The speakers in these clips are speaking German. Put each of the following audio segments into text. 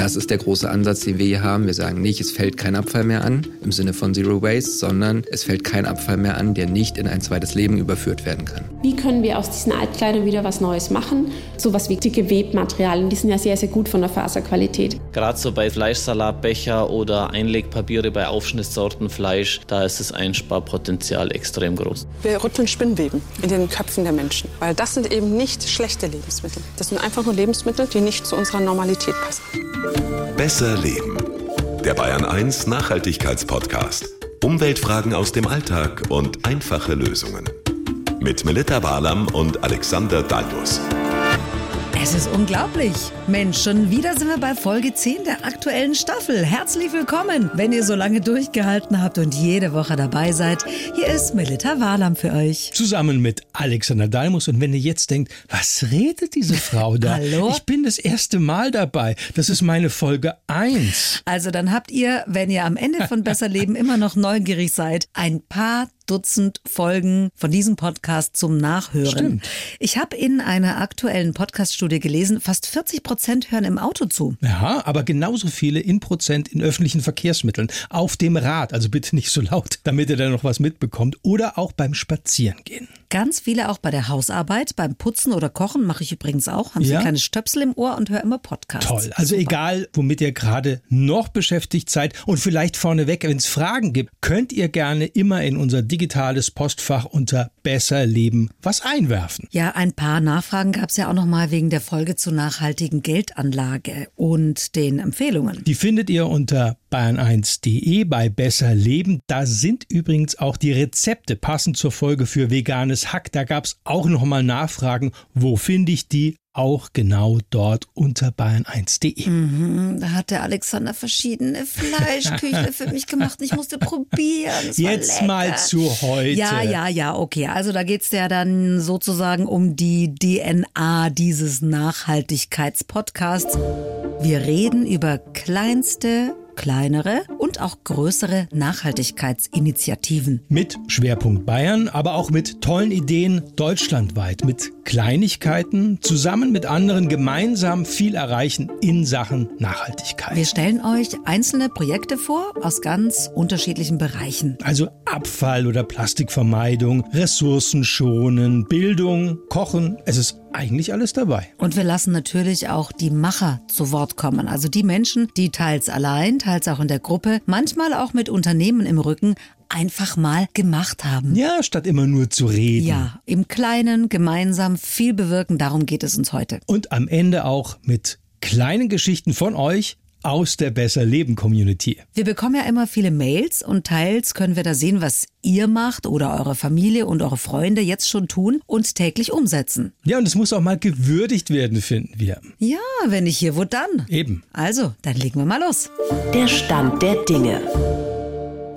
Das ist der große Ansatz, den wir hier haben. Wir sagen nicht, es fällt kein Abfall mehr an im Sinne von Zero Waste, sondern es fällt kein Abfall mehr an, der nicht in ein zweites Leben überführt werden kann. Wie können wir aus diesen Altkleidern wieder was Neues machen? Sowas wie dicke Webmaterialien, die sind ja sehr, sehr gut von der Faserqualität. Gerade so bei Fleischsalatbecher oder Einlegpapiere bei Aufschnittsorten Fleisch, da ist das Einsparpotenzial extrem groß. Wir rütteln Spinnweben in den Köpfen der Menschen, weil das sind eben nicht schlechte Lebensmittel. Das sind einfach nur Lebensmittel, die nicht zu unserer Normalität passen. Besser Leben. Der Bayern 1 Nachhaltigkeitspodcast. Umweltfragen aus dem Alltag und einfache Lösungen. Mit Melita Barlam und Alexander Dalmus. Es ist unglaublich. Mensch, schon wieder sind wir bei Folge 10 der aktuellen Staffel. Herzlich willkommen, wenn ihr so lange durchgehalten habt und jede Woche dabei seid. Hier ist Melita Walam für euch. Zusammen mit Alexander Dalmus. Und wenn ihr jetzt denkt, was redet diese Frau da? Hallo? Ich bin das erste Mal dabei. Das ist meine Folge 1. Also dann habt ihr, wenn ihr am Ende von Besser Leben immer noch neugierig seid, ein paar Dutzend Folgen von diesem Podcast zum Nachhören. Stimmt. Ich habe in einer aktuellen Podcast-Studie gelesen, fast 40 Prozent hören im Auto zu. Ja, aber genauso viele in Prozent in öffentlichen Verkehrsmitteln. Auf dem Rad, also bitte nicht so laut, damit ihr da noch was mitbekommt. Oder auch beim Spazierengehen. Ganz viele auch bei der Hausarbeit, beim Putzen oder Kochen mache ich übrigens auch. Haben so Ja? kleine Stöpsel im Ohr und höre immer Podcasts. Toll. Also Super. egal, womit ihr gerade noch beschäftigt seid und vielleicht vorneweg, wenn es Fragen gibt, könnt ihr gerne immer in unser digitales Postfach unter Besser Leben was einwerfen. Ja, ein paar Nachfragen gab es ja auch noch mal wegen der Folge zur nachhaltigen Geldanlage und den Empfehlungen. Die findet ihr unter bayern1.de bei Besser Leben. Da sind übrigens auch die Rezepte passend zur Folge für veganes Hack. Da gab es auch nochmal Nachfragen. Wo finde ich die? Auch genau dort unter bayern1.de. Da hat der Alexander verschiedene Fleischküchle für mich gemacht. und Ich musste probieren. Es war Jetzt mal zu heute. Ja, ja, ja, okay. Also da geht's ja dann sozusagen um die DNA dieses Nachhaltigkeitspodcasts. Wir reden über kleinste, kleinere und auch größere Nachhaltigkeitsinitiativen. Mit Schwerpunkt Bayern, aber auch mit tollen Ideen deutschlandweit, mit Kleinigkeiten, zusammen mit anderen gemeinsam viel erreichen in Sachen Nachhaltigkeit. Wir stellen euch einzelne Projekte vor aus ganz unterschiedlichen Bereichen. Also Abfall- oder Plastikvermeidung, Ressourcen schonen, Bildung, Kochen, es ist eigentlich alles dabei. Und wir lassen natürlich auch die Macher zu Wort kommen. Also die Menschen, die teils allein, teils auch in der Gruppe, manchmal auch mit Unternehmen im Rücken, einfach mal gemacht haben. Ja, statt immer nur zu reden. Ja, im Kleinen, gemeinsam viel bewirken, darum geht es uns heute. Und am Ende auch mit kleinen Geschichten von euch aus der Besser Leben Community. Wir bekommen ja immer viele Mails und teils können wir da sehen, was ihr macht oder eure Familie und eure Freunde jetzt schon tun und täglich umsetzen. Ja, und es muss auch mal gewürdigt werden, finden wir. Ja, wenn nicht hier, wo dann? Eben. Also, dann legen wir mal los. Der Stand der Dinge.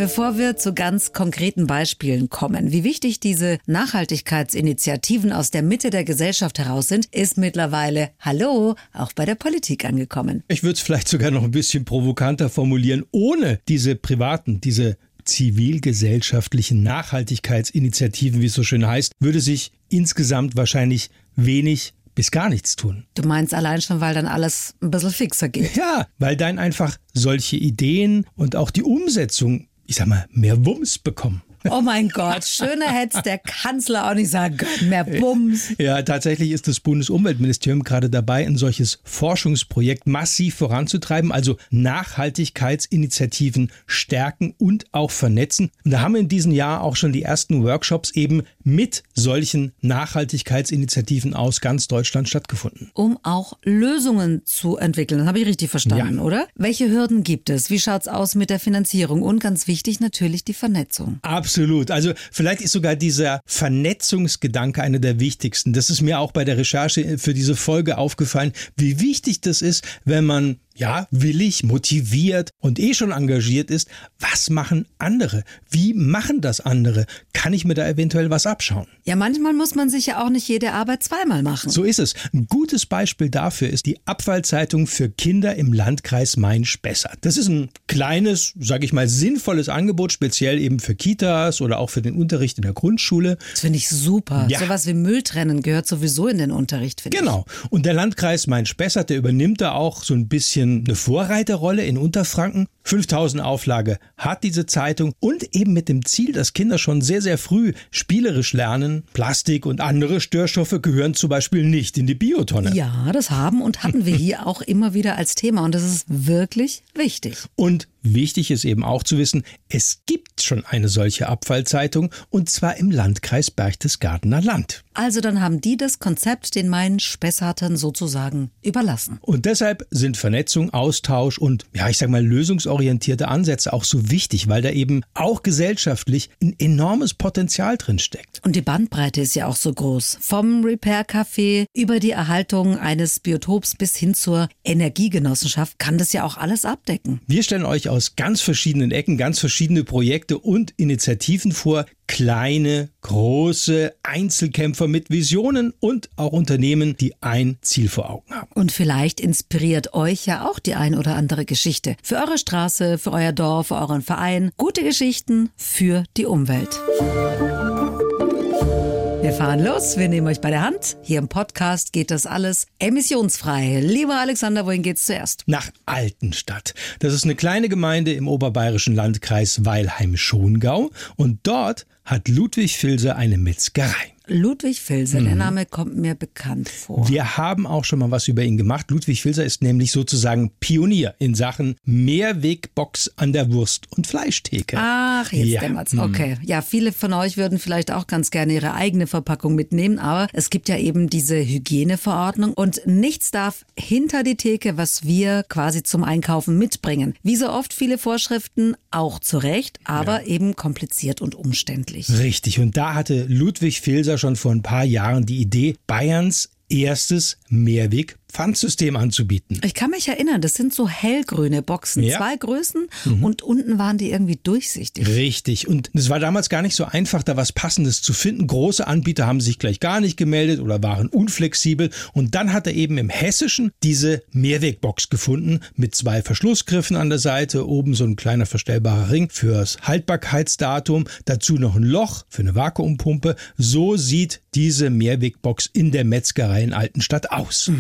Bevor wir zu ganz konkreten Beispielen kommen, wie wichtig diese Nachhaltigkeitsinitiativen aus der Mitte der Gesellschaft heraus sind, ist mittlerweile, hallo, auch bei der Politik angekommen. Ich würde es vielleicht sogar noch ein bisschen provokanter formulieren, ohne diese privaten, diese zivilgesellschaftlichen Nachhaltigkeitsinitiativen, wie es so schön heißt, würde sich insgesamt wahrscheinlich wenig bis gar nichts tun. Du meinst allein schon, weil dann alles ein bisschen fixer geht. Ja, weil dann einfach solche Ideen und auch die Umsetzung, ich sag mal, mehr Wumms bekommen. Oh mein Gott, schöner hätte der Kanzler auch nicht sagen können. Mehr Bums. Ja, tatsächlich ist das Bundesumweltministerium gerade dabei, ein solches Forschungsprojekt massiv voranzutreiben, also Nachhaltigkeitsinitiativen stärken und auch vernetzen. Und da haben in diesem Jahr auch schon die ersten Workshops eben mit solchen Nachhaltigkeitsinitiativen aus ganz Deutschland stattgefunden. Um auch Lösungen zu entwickeln. Das habe ich richtig verstanden, Ja. oder? Welche Hürden gibt es? Wie schaut's aus mit der Finanzierung? Und ganz wichtig natürlich die Vernetzung. Absolut. Also vielleicht ist sogar dieser Vernetzungsgedanke einer der wichtigsten. Das ist mir auch bei der Recherche für diese Folge aufgefallen, wie wichtig das ist, wenn man ja, willig, motiviert und eh schon engagiert ist, was machen andere? Wie machen das andere? Kann ich mir da eventuell was abschauen? Ja, manchmal muss man sich ja auch nicht jede Arbeit zweimal machen. So ist es. Ein gutes Beispiel dafür ist die Abfallzeitung für Kinder im Landkreis Main-Spessart. Das ist ein kleines, sage ich mal, sinnvolles Angebot, speziell eben für Kitas oder auch für den Unterricht in der Grundschule. Das finde ich super. Ja. Sowas wie Müll trennen gehört sowieso in den Unterricht, finde Genau. Und der Landkreis Main-Spessart, der übernimmt da auch so ein bisschen eine Vorreiterrolle in Unterfranken. 5000 Auflage hat diese Zeitung und eben mit dem Ziel, dass Kinder schon sehr, sehr früh spielerisch lernen. Plastik und andere Störstoffe gehören zum Beispiel nicht in die Biotonne. Ja, das haben und hatten wir hier auch immer wieder als Thema und das ist wirklich wichtig. Und wichtig ist eben auch zu wissen, es gibt schon eine solche Abfallzeitung und zwar im Landkreis Berchtesgadener Land. Also dann haben die das Konzept den meinen Spessartern sozusagen überlassen. Und deshalb sind Vernetzung, Austausch und, ja, ich sag mal, lösungsorientierte Ansätze auch so wichtig, weil da eben auch gesellschaftlich ein enormes Potenzial drin steckt. Und die Bandbreite ist ja auch so groß. Vom Repair-Café über die Erhaltung eines Biotops bis hin zur Energiegenossenschaft kann das ja auch alles abdecken. Wir stellen euch aus ganz verschiedenen Ecken ganz verschiedene Projekte und Initiativen vor. Kleine, große Einzelkämpfer mit Visionen und auch Unternehmen, die ein Ziel vor Augen haben. Und vielleicht inspiriert euch ja auch die ein oder andere Geschichte. Für eure Straße, für euer Dorf, für euren Verein. Gute Geschichten für die Umwelt. Wir fahren los, wir nehmen euch bei der Hand. Hier im Podcast geht das alles emissionsfrei. Lieber Alexander, wohin geht's zuerst? Nach Altenstadt. Das ist eine kleine Gemeinde im oberbayerischen Landkreis Weilheim-Schongau und dort hat Ludwig Filser eine Metzgerei. Ludwig Filser, der Name kommt mir bekannt vor. Wir haben auch schon mal was über ihn gemacht. Ludwig Filser ist nämlich sozusagen Pionier in Sachen Mehrwegbox an der Wurst- und Fleischtheke. Ach, jetzt Ja. dämmert's. Okay. Ja, viele von euch würden vielleicht auch ganz gerne ihre eigene Verpackung mitnehmen, aber es gibt ja eben diese Hygieneverordnung und nichts darf hinter die Theke, was wir quasi zum Einkaufen mitbringen. Wie so oft viele Vorschriften, auch zu Recht, aber eben kompliziert und umständlich. Richtig. Und da hatte Ludwig Filser schon vor ein paar Jahren die Idee, Bayerns erstes Mehrweg-Pfandsystem anzubieten. Ich kann mich erinnern, das sind so hellgrüne Boxen, Ja. zwei Größen und unten waren die irgendwie durchsichtig. Richtig. Und es war damals gar nicht so einfach, da was Passendes zu finden. Große Anbieter haben sich gleich gar nicht gemeldet oder waren unflexibel. Und dann hat er eben im Hessischen diese Mehrwegbox gefunden mit zwei Verschlussgriffen an der Seite, oben so ein kleiner verstellbarer Ring fürs Haltbarkeitsdatum, dazu noch ein Loch für eine Vakuumpumpe. So sieht diese Mehrwegbox in der Metzgerei in Altenstadt aus.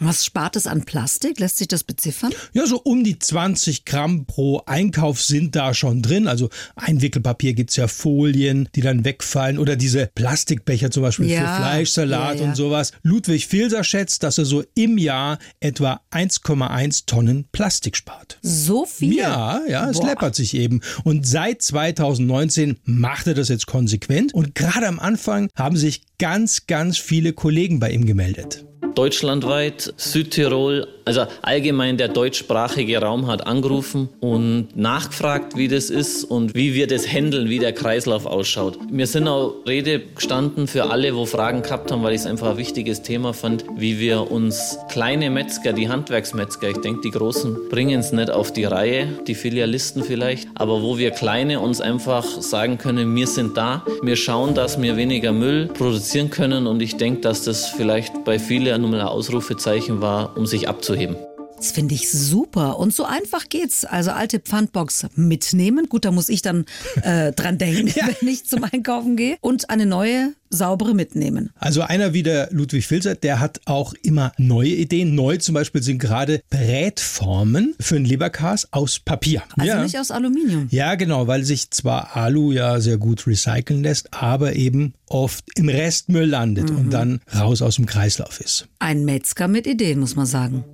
Was spart es an Plastik? Lässt sich das beziffern? Ja, so um die 20 Gramm pro Einkauf sind da schon drin. Also Einwickelpapier gibt's ja Folien, die dann wegfallen oder diese Plastikbecher zum Beispiel Ja, für Fleischsalat ja, ja. und sowas. Ludwig Filser schätzt, dass er so im Jahr etwa 1,1 Tonnen Plastik spart. So viel? Ja, ja, es Boah. läppert sich eben. Und seit 2019 macht er das jetzt konsequent. Und gerade am Anfang haben sich ganz, ganz viele Kollegen bei ihm gemeldet. Deutschlandweit, Südtirol, also allgemein der deutschsprachige Raum hat angerufen und nachgefragt, wie das ist und wie wir das handeln, wie der Kreislauf ausschaut. Wir sind auch Rede gestanden für alle, wo Fragen gehabt haben, weil ich es einfach ein wichtiges Thema fand, wie wir uns kleine Metzger, die Handwerksmetzger, ich denke, die Großen bringen es nicht auf die Reihe, die Filialisten vielleicht, aber wo wir Kleine uns einfach sagen können, wir sind da, wir schauen, dass wir weniger Müll produzieren können und ich denke, dass das vielleicht bei vielen nur mal ein Ausrufezeichen war, um sich abzuheben. Das finde ich super. Und so einfach geht's. Also alte Pfandbox mitnehmen. Gut, da muss ich dann äh, dran denken, wenn ich zum Einkaufen gehe. Und eine neue, saubere mitnehmen. Also einer wie der Ludwig Filzer, der hat auch immer neue Ideen. Neu zum Beispiel sind gerade Brätformen für ein Leberkas aus Papier. Also ja. nicht aus Aluminium. Ja, genau, weil sich zwar Alu ja sehr gut recyceln lässt, aber eben oft im Restmüll landet und dann raus aus dem Kreislauf ist. Ein Metzger mit Ideen, muss man sagen.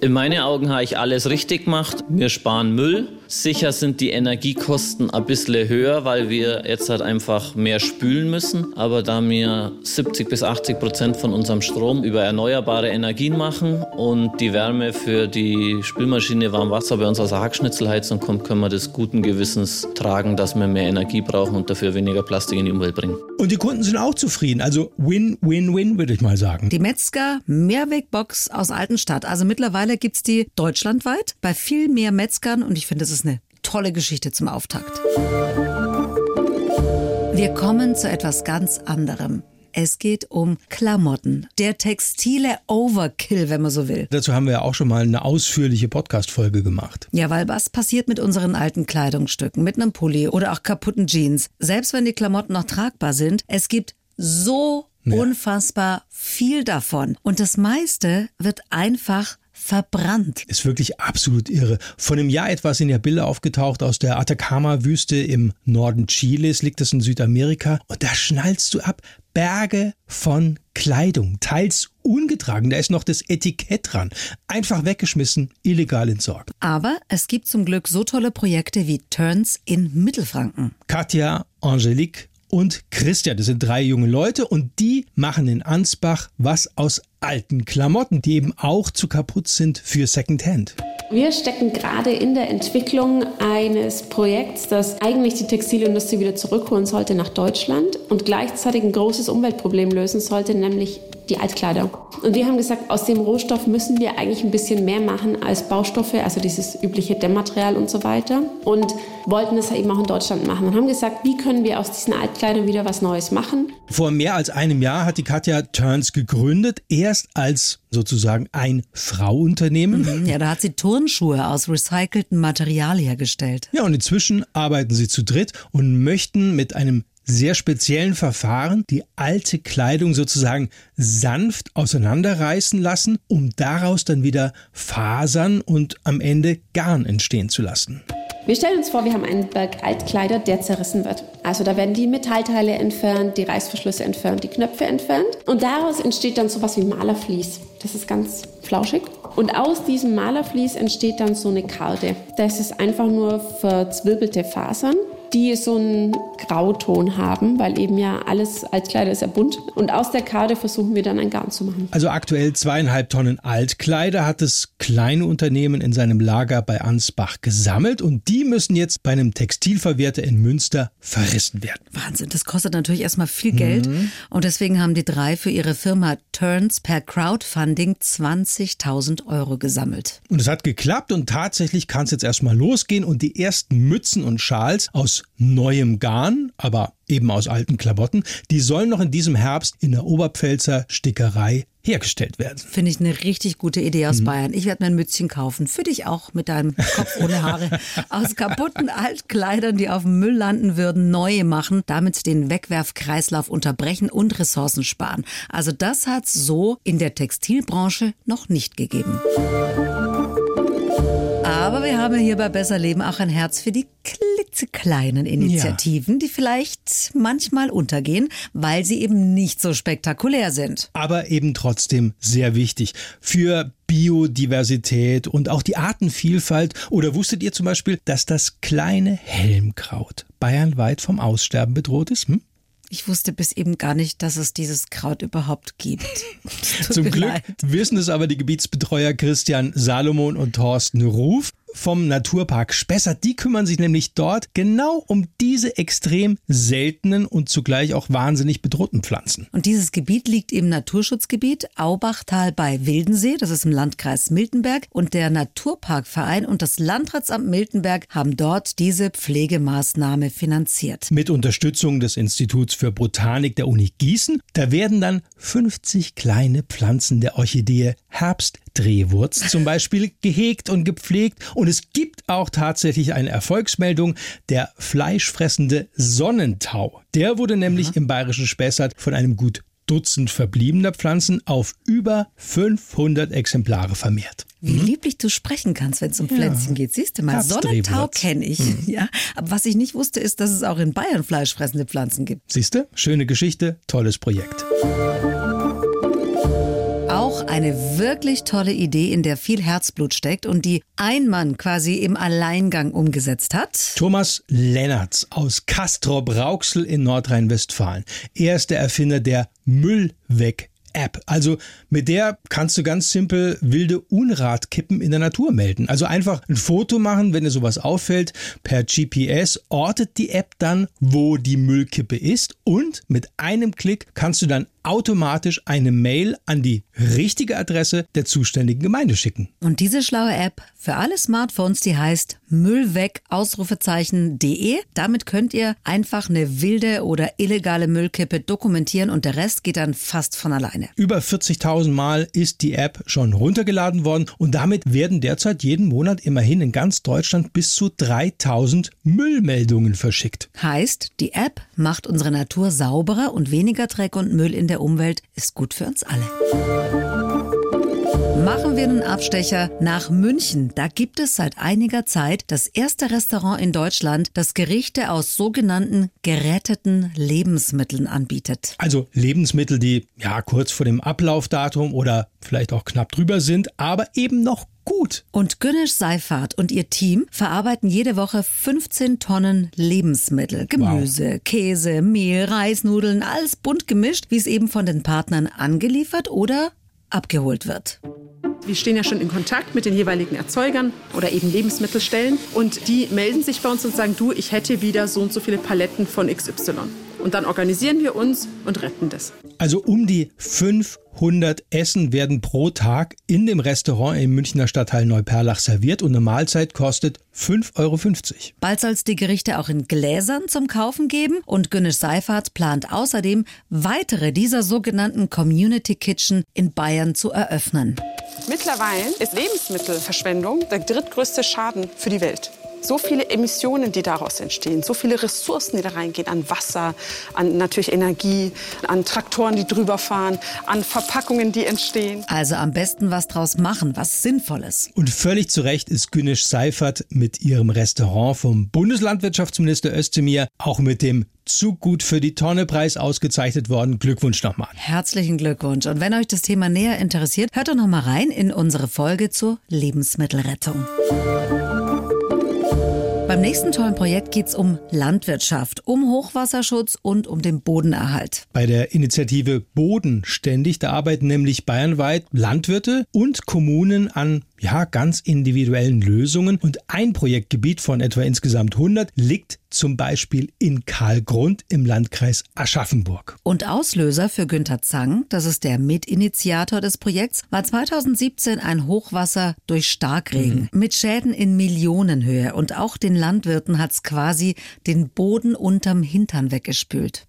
In meinen Augen habe ich alles richtig gemacht. Wir sparen Müll, Sicher sind die Energiekosten ein bisschen höher, weil wir jetzt halt einfach mehr spülen müssen. Aber da wir 70 bis 80 Prozent von unserem Strom über erneuerbare Energien machen und die Wärme für die Spülmaschine warm Wasser bei uns aus der Hackschnitzelheizung kommt, können wir das guten Gewissens tragen, dass wir mehr Energie brauchen und dafür weniger Plastik in die Umwelt bringen. Und die Kunden sind auch zufrieden. Also Win-Win-Win, würde ich mal sagen. Die Metzger Mehrwegbox aus Altenstadt. Also mittlerweile gibt's die deutschlandweit bei viel mehr Metzgern und ich finde, das ist eine tolle Geschichte zum Auftakt. Wir kommen zu etwas ganz anderem. Es geht um Klamotten. Der textile Overkill, wenn man so will. Dazu haben wir ja auch schon mal eine ausführliche Podcast-Folge gemacht. Ja, weil was passiert mit unseren alten Kleidungsstücken, mit einem Pulli oder auch kaputten Jeans? Selbst wenn die Klamotten noch tragbar sind, es gibt so Ja. unfassbar viel davon. Und das meiste wird einfach verbrannt. Ist wirklich absolut irre. Vor einem Jahr etwas in der Bilder aufgetaucht aus der Atacama-Wüste im Norden Chiles, liegt es in Südamerika. Und da schnallst du ab Berge von Kleidung, teils ungetragen. Da ist noch das Etikett dran. Einfach weggeschmissen, illegal entsorgt. Aber es gibt zum Glück so tolle Projekte wie Turns in Mittelfranken. Katja, Angelique und Christian. Das sind drei junge Leute und die machen in Ansbach was aus alten Klamotten, die eben auch zu kaputt sind für Secondhand. Wir stecken gerade in der Entwicklung eines Projekts, das eigentlich die Textilindustrie wieder zurückholen sollte nach Deutschland und gleichzeitig ein großes Umweltproblem lösen sollte, nämlich die Altkleider. Und wir haben gesagt, aus dem Rohstoff müssen wir eigentlich ein bisschen mehr machen als Baustoffe, also dieses übliche Dämmmaterial und so weiter. Und wollten es eben auch in Deutschland machen und haben gesagt, wie können wir aus diesen Altkleidern wieder was Neues machen? Vor mehr als einem Jahr hat die Katja Turns gegründet, erst als sozusagen ein Frauunternehmen. Ja, da hat sie Turnschuhe aus recyceltem Material hergestellt. Ja, und inzwischen arbeiten sie zu dritt und möchten mit einem sehr speziellen Verfahren die alte Kleidung sozusagen sanft auseinanderreißen lassen, um daraus dann wieder Fasern und am Ende Garn entstehen zu lassen. Wir stellen uns vor, wir haben einen Berg Altkleider, der zerrissen wird. Also da werden die Metallteile entfernt, die Reißverschlüsse entfernt, die Knöpfe entfernt. Und daraus entsteht dann sowas wie Malerflies. Das ist ganz flauschig. Und aus diesem Malerflies entsteht dann so eine Karte. Das ist einfach nur verzwirbelte Fasern, die so einen Grauton haben, weil eben ja alles Altkleider ist ja bunt. Und aus der Karte versuchen wir dann ein Garn zu machen. Also aktuell zweieinhalb Tonnen Altkleider hat das kleine Unternehmen in seinem Lager bei Ansbach gesammelt und die müssen jetzt bei einem Textilverwerter in Münster verrissen werden. Wahnsinn, das kostet natürlich erstmal viel Geld. Und deswegen haben die drei für ihre Firma Turns per Crowdfunding 20.000 Euro gesammelt. Und es hat geklappt und tatsächlich kann es jetzt erstmal losgehen und die ersten Mützen und Schals aus neuem Garn, aber eben aus alten Klamotten, die sollen noch in diesem Herbst in der Oberpfälzer Stickerei hergestellt werden. Finde ich eine richtig gute Idee aus Bayern. Ich werde mir ein Mützchen kaufen. Für dich auch mit deinem Kopf ohne Haare. Aus kaputten Altkleidern, die auf dem Müll landen würden, neue machen, damit den Wegwerfkreislauf unterbrechen und Ressourcen sparen. Also das hat es so in der Textilbranche noch nicht gegeben. Aber wir haben ja hier bei Besser Leben auch ein Herz für die klitzekleinen Initiativen, die vielleicht manchmal untergehen, weil sie eben nicht so spektakulär sind. aber eben trotzdem sehr wichtig für Biodiversität und auch die Artenvielfalt. Oder wusstet ihr zum Beispiel, dass das kleine Helmkraut bayernweit vom Aussterben bedroht ist? Hm? Ich wusste bis eben gar nicht, dass es dieses Kraut überhaupt gibt. Zum Glück leid. wissen es aber die Gebietsbetreuer Christian Salomon und Thorsten Ruf vom Naturpark Spessart. Die kümmern sich nämlich dort genau um diese extrem seltenen und zugleich auch wahnsinnig bedrohten Pflanzen. Und dieses Gebiet liegt im Naturschutzgebiet Aubachtal bei Wildensee, das ist im Landkreis Miltenberg. Und der Naturparkverein und das Landratsamt Miltenberg haben dort diese Pflegemaßnahme finanziert. mit Unterstützung des Instituts für Botanik der Uni Gießen. Da werden dann 50 kleine Pflanzen der Orchidee Herbstdrehwurz zum Beispiel gehegt und gepflegt. Und es gibt auch tatsächlich eine Erfolgsmeldung, der fleischfressende Sonnentau. Der wurde nämlich im bayerischen Spessart von einem gut Dutzend verbliebener Pflanzen auf über 500 Exemplare vermehrt. Wie lieblich du sprechen kannst, wenn es um Pflänzchen geht. Siehst du mal. Sonnentau kenne ich. Ja, aber was ich nicht wusste, ist, dass es auch in Bayern fleischfressende Pflanzen gibt. Siehst du? Schöne Geschichte, tolles Projekt. Eine wirklich tolle Idee, in der viel Herzblut steckt und die ein Mann quasi im Alleingang umgesetzt hat. Thomas Lennertz aus Castrop-Rauxel in Nordrhein-Westfalen. Er ist der Erfinder der Müllweg App. Also mit der kannst du ganz simpel wilde Unratkippen in der Natur melden. Also einfach ein Foto machen, wenn dir sowas auffällt. Per GPS ortet die App dann, wo die Müllkippe ist und mit einem Klick kannst du dann automatisch eine Mail an die richtige Adresse der zuständigen Gemeinde schicken. Und diese schlaue App für alle Smartphones, die heißt Müllweg Ausrufezeichen.de. Damit könnt ihr einfach eine wilde oder illegale Müllkippe dokumentieren und der Rest geht dann fast von alleine. Über 40.000 Mal ist die App schon runtergeladen worden und damit werden derzeit jeden Monat immerhin in ganz Deutschland bis zu 3000 Müllmeldungen verschickt. Heißt, die App macht unsere Natur sauberer und weniger Dreck und Müll in der Umwelt ist gut für uns alle. Machen wir einen Abstecher nach München. Da gibt es seit einiger Zeit das erste Restaurant in Deutschland, das Gerichte aus sogenannten geretteten Lebensmitteln anbietet. Also Lebensmittel, die ja kurz vor dem Ablaufdatum oder vielleicht auch knapp drüber sind, aber eben noch gut. Und Günnisch Seifert und ihr Team verarbeiten jede Woche 15 Tonnen Lebensmittel. Gemüse, wow. Käse, Mehl, Reisnudeln, alles bunt gemischt, wie es eben von den Partnern angeliefert oder abgeholt wird. Wir stehen ja schon in Kontakt mit den jeweiligen Erzeugern oder eben Lebensmittelstellen und die melden sich bei uns und sagen, du, ich hätte wieder so und so viele Paletten von XY. Und dann organisieren wir uns und retten das. Also um die 500 Essen werden pro Tag in dem Restaurant im Münchner Stadtteil Neuperlach serviert und eine Mahlzeit kostet 5,50 Euro. Bald soll es die Gerichte auch in Gläsern zum Kaufen geben und Günnisch Seifert plant außerdem weitere dieser sogenannten Community Kitchen in Bayern zu eröffnen. Mittlerweile ist Lebensmittelverschwendung der drittgrößte Schaden für die Welt so viele Emissionen, die daraus entstehen, so viele Ressourcen, die da reingehen, an Wasser, an natürlich Energie, an Traktoren, die drüber fahren, an Verpackungen, die entstehen. Also am besten was draus machen, was Sinnvolles. Und völlig zu Recht ist Günnisch Seifert mit ihrem Restaurant vom Bundeslandwirtschaftsminister Özdemir auch mit dem zu gut für die Tonne Preis ausgezeichnet worden. Glückwunsch nochmal. Herzlichen Glückwunsch. Und wenn euch das Thema näher interessiert, hört doch noch mal rein in unsere Folge zur Lebensmittelrettung. Beim nächsten tollen Projekt geht es um Landwirtschaft, um Hochwasserschutz und um den Bodenerhalt. Bei der Initiative Bodenständig, da arbeiten nämlich bayernweit Landwirte und Kommunen an ja, ganz individuellen Lösungen. Und ein Projektgebiet von etwa insgesamt 100 liegt zum Beispiel in Karlgrund im Landkreis Aschaffenburg. Und Auslöser für Günther Zang, das ist der Mitinitiator des Projekts, war 2017 ein Hochwasser durch Starkregen mhm. mit Schäden in Millionenhöhe. Und auch den Landwirten hat es quasi den Boden unterm Hintern weggespült.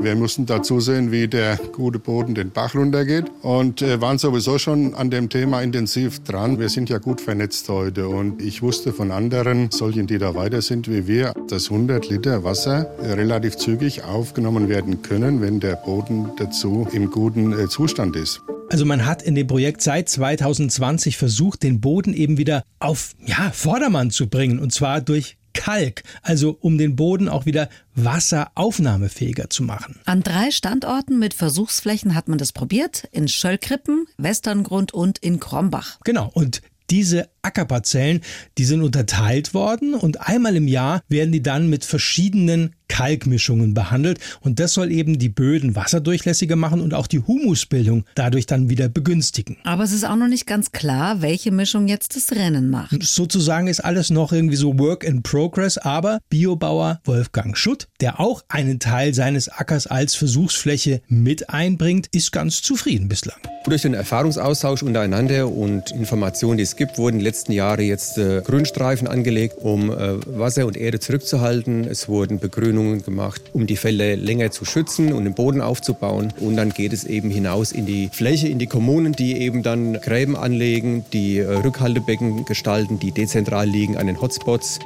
Wir mussten da zusehen, wie der gute Boden den Bach runtergeht und äh, waren sowieso schon an dem Thema intensiv dran. Wir sind ja gut vernetzt heute und ich wusste von anderen, solchen, die da weiter sind wie wir, dass 100 Liter Wasser relativ zügig aufgenommen werden können, wenn der Boden dazu im guten äh, Zustand ist. Also man hat in dem Projekt seit 2020 versucht, den Boden eben wieder auf ja, Vordermann zu bringen und zwar durch Kalk, also um den Boden auch wieder wasseraufnahmefähiger zu machen. An drei Standorten mit Versuchsflächen hat man das probiert, in Schöllkrippen, Westerngrund und in Krombach. Genau, und diese Ackerparzellen, die sind unterteilt worden und einmal im Jahr werden die dann mit verschiedenen Kalkmischungen behandelt und das soll eben die Böden wasserdurchlässiger machen und auch die Humusbildung dadurch dann wieder begünstigen. Aber es ist auch noch nicht ganz klar, welche Mischung jetzt das Rennen macht. Sozusagen ist alles noch irgendwie so Work in Progress, aber Biobauer Wolfgang Schutt, der auch einen Teil seines Ackers als Versuchsfläche mit einbringt, ist ganz zufrieden bislang. Durch den Erfahrungsaustausch untereinander und Informationen, die es gibt, wurden letzten Jahre jetzt äh, Grünstreifen angelegt, um äh, Wasser und Erde zurückzuhalten. Es wurden Begrünungen gemacht, um die Felder länger zu schützen und den Boden aufzubauen. Und dann geht es eben hinaus in die Fläche, in die Kommunen, die eben dann Gräben anlegen, die äh, Rückhaltebecken gestalten, die dezentral liegen an den Hotspots.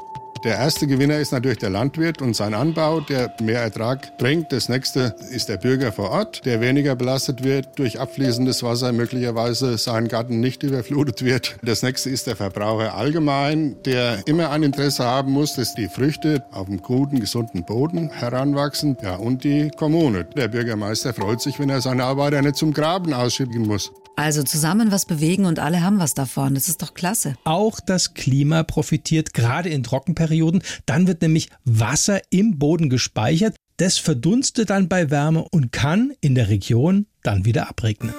Der erste Gewinner ist natürlich der Landwirt und sein Anbau, der mehr Ertrag bringt. Das nächste ist der Bürger vor Ort, der weniger belastet wird durch abfließendes Wasser, möglicherweise sein Garten nicht überflutet wird. Das nächste ist der Verbraucher allgemein, der immer ein Interesse haben muss, dass die Früchte auf einem guten, gesunden Boden heranwachsen. Ja, und die Kommune. Der Bürgermeister freut sich, wenn er seine Arbeiter nicht zum Graben ausschicken muss. Also zusammen was bewegen und alle haben was davon. Das ist doch klasse. Auch das Klima profitiert, gerade in Trockenperioden. Dann wird nämlich Wasser im Boden gespeichert. Das verdunstet dann bei Wärme und kann in der Region dann wieder abregnen.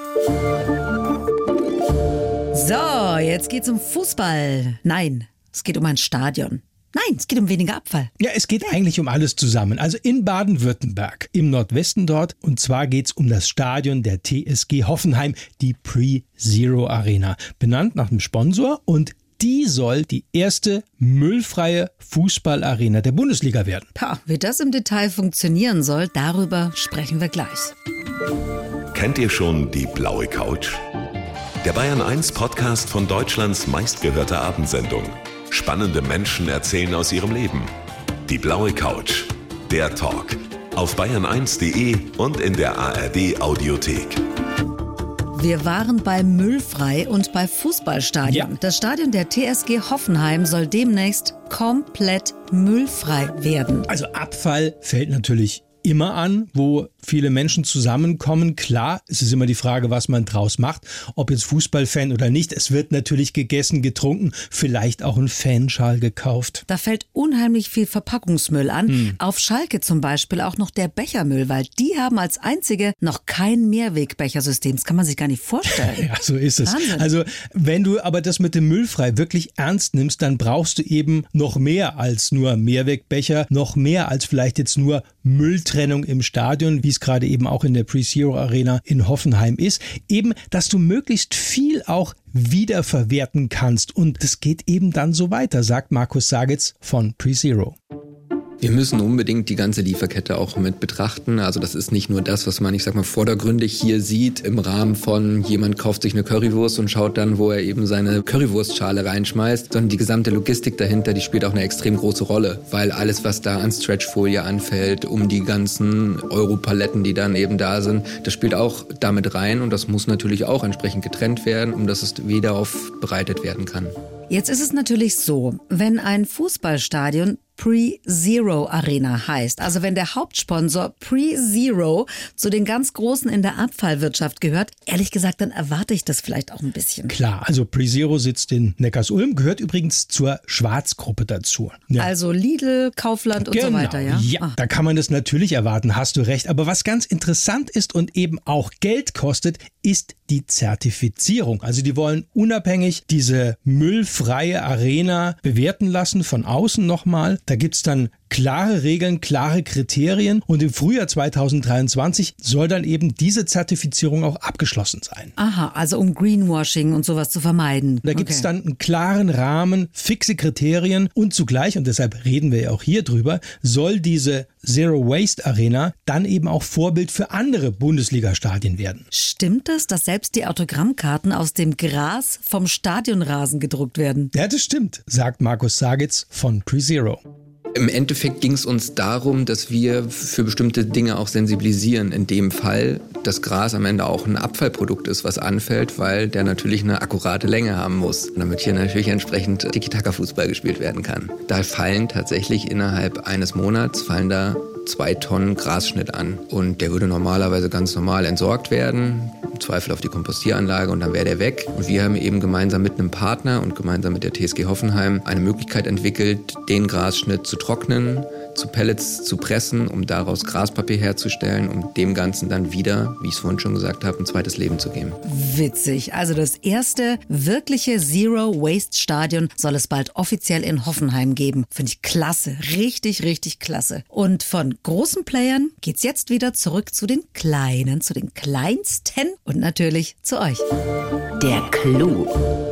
So, jetzt geht's um Fußball. Nein, es geht um ein Stadion. Nein, es geht um weniger Abfall. Ja, es geht eigentlich um alles zusammen. Also in Baden-Württemberg, im Nordwesten dort. Und zwar geht's um das Stadion der TSG Hoffenheim, die Pre-Zero Arena. Benannt nach dem Sponsor und die soll die erste müllfreie Fußballarena der Bundesliga werden. Pa, wie das im Detail funktionieren soll, darüber sprechen wir gleich. Kennt ihr schon die blaue Couch? Der Bayern 1 Podcast von Deutschlands meistgehörter Abendsendung. Spannende Menschen erzählen aus ihrem Leben. Die blaue Couch. Der Talk. Auf bayern1.de und in der ARD Audiothek. Wir waren bei Müllfrei und bei Fußballstadion. Ja. Das Stadion der TSG Hoffenheim soll demnächst komplett müllfrei werden. Also Abfall fällt natürlich immer an, wo viele Menschen zusammenkommen. Klar, es ist immer die Frage, was man draus macht, ob jetzt Fußballfan oder nicht. Es wird natürlich gegessen, getrunken, vielleicht auch ein Fanschal gekauft. Da fällt unheimlich viel Verpackungsmüll an. Hm. Auf Schalke zum Beispiel auch noch der Bechermüll, weil die haben als einzige noch kein Mehrwegbechersystem. Das kann man sich gar nicht vorstellen. Ja, so ist es. Wahnsinn. Also, wenn du aber das mit dem Müllfrei wirklich ernst nimmst, dann brauchst du eben noch mehr als nur Mehrwegbecher, noch mehr als vielleicht jetzt nur Mülltrennung im Stadion, wie es gerade eben auch in der Pre-Zero Arena in Hoffenheim ist. Eben, dass du möglichst viel auch wiederverwerten kannst. Und das geht eben dann so weiter, sagt Markus Sagitz von Pre-Zero. Wir müssen unbedingt die ganze Lieferkette auch mit betrachten. Also das ist nicht nur das, was man, ich sag mal, vordergründig hier sieht im Rahmen von jemand kauft sich eine Currywurst und schaut dann, wo er eben seine Currywurstschale reinschmeißt, sondern die gesamte Logistik dahinter, die spielt auch eine extrem große Rolle, weil alles, was da an Stretchfolie anfällt, um die ganzen Europaletten, die dann eben da sind, das spielt auch damit rein und das muss natürlich auch entsprechend getrennt werden, um dass es wieder aufbereitet werden kann. Jetzt ist es natürlich so, wenn ein Fußballstadion Pre-Zero Arena heißt, also wenn der Hauptsponsor Pre-Zero zu den ganz Großen in der Abfallwirtschaft gehört, ehrlich gesagt, dann erwarte ich das vielleicht auch ein bisschen. Klar, also PreZero sitzt in Neckarsulm, gehört übrigens zur Schwarzgruppe dazu. Ja. Also Lidl, Kaufland und so weiter, ja? Ja, Ah. da kann man das natürlich erwarten, hast du recht. Aber was ganz interessant ist und eben auch Geld kostet, ist die Zertifizierung. Also die wollen unabhängig diese müllfreie Arena bewerten lassen, von außen nochmal. Da gibt's dann klare Regeln, klare Kriterien und im Frühjahr 2023 soll dann eben diese Zertifizierung auch abgeschlossen sein. Aha, also um Greenwashing und sowas zu vermeiden. Da gibt es Okay. dann einen klaren Rahmen, fixe Kriterien und zugleich, und deshalb reden wir ja auch hier drüber, soll diese Zero Waste Arena dann eben auch Vorbild für andere Bundesliga-Stadien werden. Stimmt es, dass selbst die Autogrammkarten aus dem Gras vom Stadionrasen gedruckt werden? Ja, das stimmt, sagt Markus Sagitz von PreZero. Im Endeffekt ging es uns darum, dass wir für bestimmte Dinge auch sensibilisieren. In dem Fall, dass Gras am Ende auch ein Abfallprodukt ist, was anfällt, weil der natürlich eine akkurate Länge haben muss, damit hier natürlich entsprechend Tiki-Taka-Fußball gespielt werden kann. Da fallen tatsächlich innerhalb eines Monats fallen da zwei Tonnen Grasschnitt an. Und der würde normalerweise ganz normal entsorgt werden, im Zweifel auf die Kompostieranlage und dann wäre der weg. Und wir haben eben gemeinsam mit einem Partner und gemeinsam mit der TSG Hoffenheim eine Möglichkeit entwickelt, den Grasschnitt zu trocknen, zu Pellets zu pressen, um daraus Graspapier herzustellen, um dem Ganzen dann wieder, wie ich es vorhin schon gesagt habe, ein zweites Leben zu geben. Witzig. Also das erste wirkliche Zero Waste Stadion soll es bald offiziell in Hoffenheim geben. Finde ich klasse. Richtig, richtig klasse. Und von großen Playern geht's jetzt wieder zurück zu den kleinen, zu den kleinsten und natürlich zu euch. Der Clou.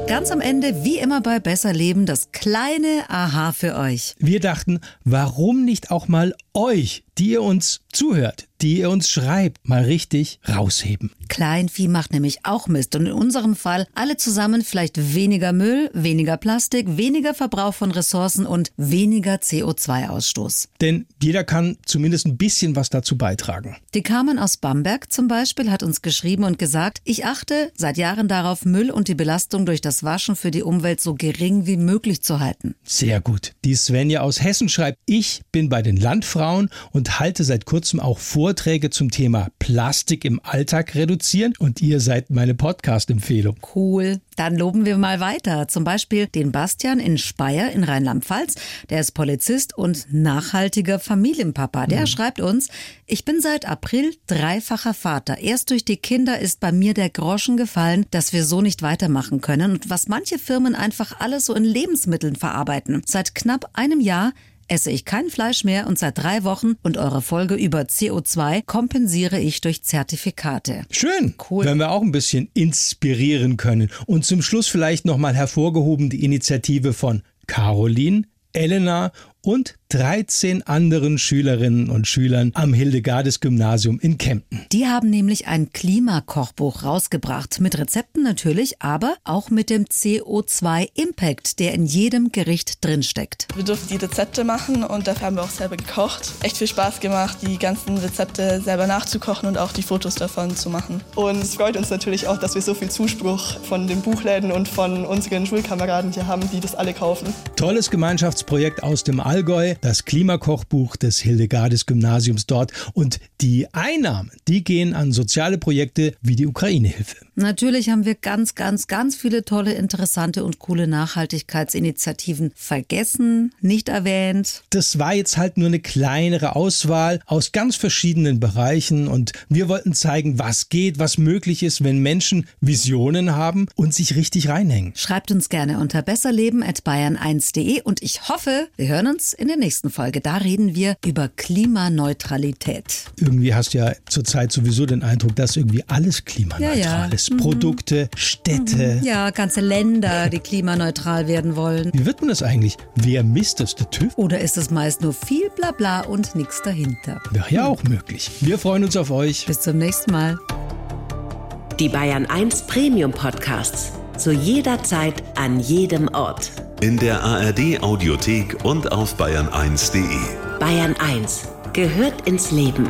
Ganz am Ende, wie immer bei Besser Leben, das kleine Aha für euch. Wir dachten, warum nicht auch mal euch, die ihr uns zuhört, die ihr uns schreibt, mal richtig rausheben. Kleinvieh macht nämlich auch Mist und in unserem Fall alle zusammen vielleicht weniger Müll, weniger Plastik, weniger Verbrauch von Ressourcen und weniger CO2-Ausstoß. Denn jeder kann zumindest ein bisschen was dazu beitragen. Die Carmen aus Bamberg zum Beispiel hat uns geschrieben und gesagt, ich achte seit Jahren darauf, Müll und die Belastung durch das Waschen für die Umwelt so gering wie möglich zu halten. Sehr gut. Die Svenja aus Hessen schreibt, ich bin bei den Landfrauen Frauen und halte seit kurzem auch Vorträge zum Thema Plastik im Alltag reduzieren und ihr seid meine Podcast-Empfehlung. Cool. Dann loben wir mal weiter. Zum Beispiel den Bastian in Speyer in Rheinland-Pfalz. Der ist Polizist und nachhaltiger Familienpapa. Der mhm. schreibt uns, ich bin seit April dreifacher Vater. Erst durch die Kinder ist bei mir der Groschen gefallen, dass wir so nicht weitermachen können und was manche Firmen einfach alles so in Lebensmitteln verarbeiten. Seit knapp einem Jahr esse ich kein Fleisch mehr und seit drei Wochen und eure Folge über CO2 kompensiere ich durch Zertifikate. Schön, cool. Wenn wir auch ein bisschen inspirieren können. Und zum Schluss vielleicht nochmal hervorgehoben die Initiative von Caroline, Elena und 13 anderen Schülerinnen und Schülern am Hildegardes Gymnasium in Kempten. Die haben nämlich ein Klimakochbuch rausgebracht. Mit Rezepten natürlich, aber auch mit dem CO2-Impact, der in jedem Gericht drinsteckt. Wir durften die Rezepte machen und dafür haben wir auch selber gekocht. Echt viel Spaß gemacht, die ganzen Rezepte selber nachzukochen und auch die Fotos davon zu machen. Und es freut uns natürlich auch, dass wir so viel Zuspruch von den Buchläden und von unseren Schulkameraden hier haben, die das alle kaufen. Tolles Gemeinschaftsprojekt aus dem Allgäu das Klimakochbuch des Hildegardes Gymnasiums dort. Und die Einnahmen, die gehen an soziale Projekte wie die Ukraine-Hilfe. Natürlich haben wir ganz, ganz, ganz viele tolle, interessante und coole Nachhaltigkeitsinitiativen vergessen, nicht erwähnt. Das war jetzt halt nur eine kleinere Auswahl aus ganz verschiedenen Bereichen und wir wollten zeigen, was geht, was möglich ist, wenn Menschen Visionen haben und sich richtig reinhängen. Schreibt uns gerne unter besserleben@bayern1.de und ich hoffe, wir hören uns in der nächsten Folge. Da reden wir über Klimaneutralität. Irgendwie hast du ja zurzeit sowieso den Eindruck, dass irgendwie alles klimaneutral ja, ja. ist. Mhm. Produkte, Städte. Mhm. Ja, ganze Länder, die klimaneutral werden wollen. Wie wird man das eigentlich? Wer misst das? Der TÜV? Oder ist es meist nur viel Blabla und nichts dahinter? Wäre ja auch möglich. Wir freuen uns auf euch. Bis zum nächsten Mal. Die Bayern 1 Premium Podcasts. Zu jeder Zeit, an jedem Ort. In der ARD Audiothek und auf bayern1.de. Bayern 1 gehört ins Leben.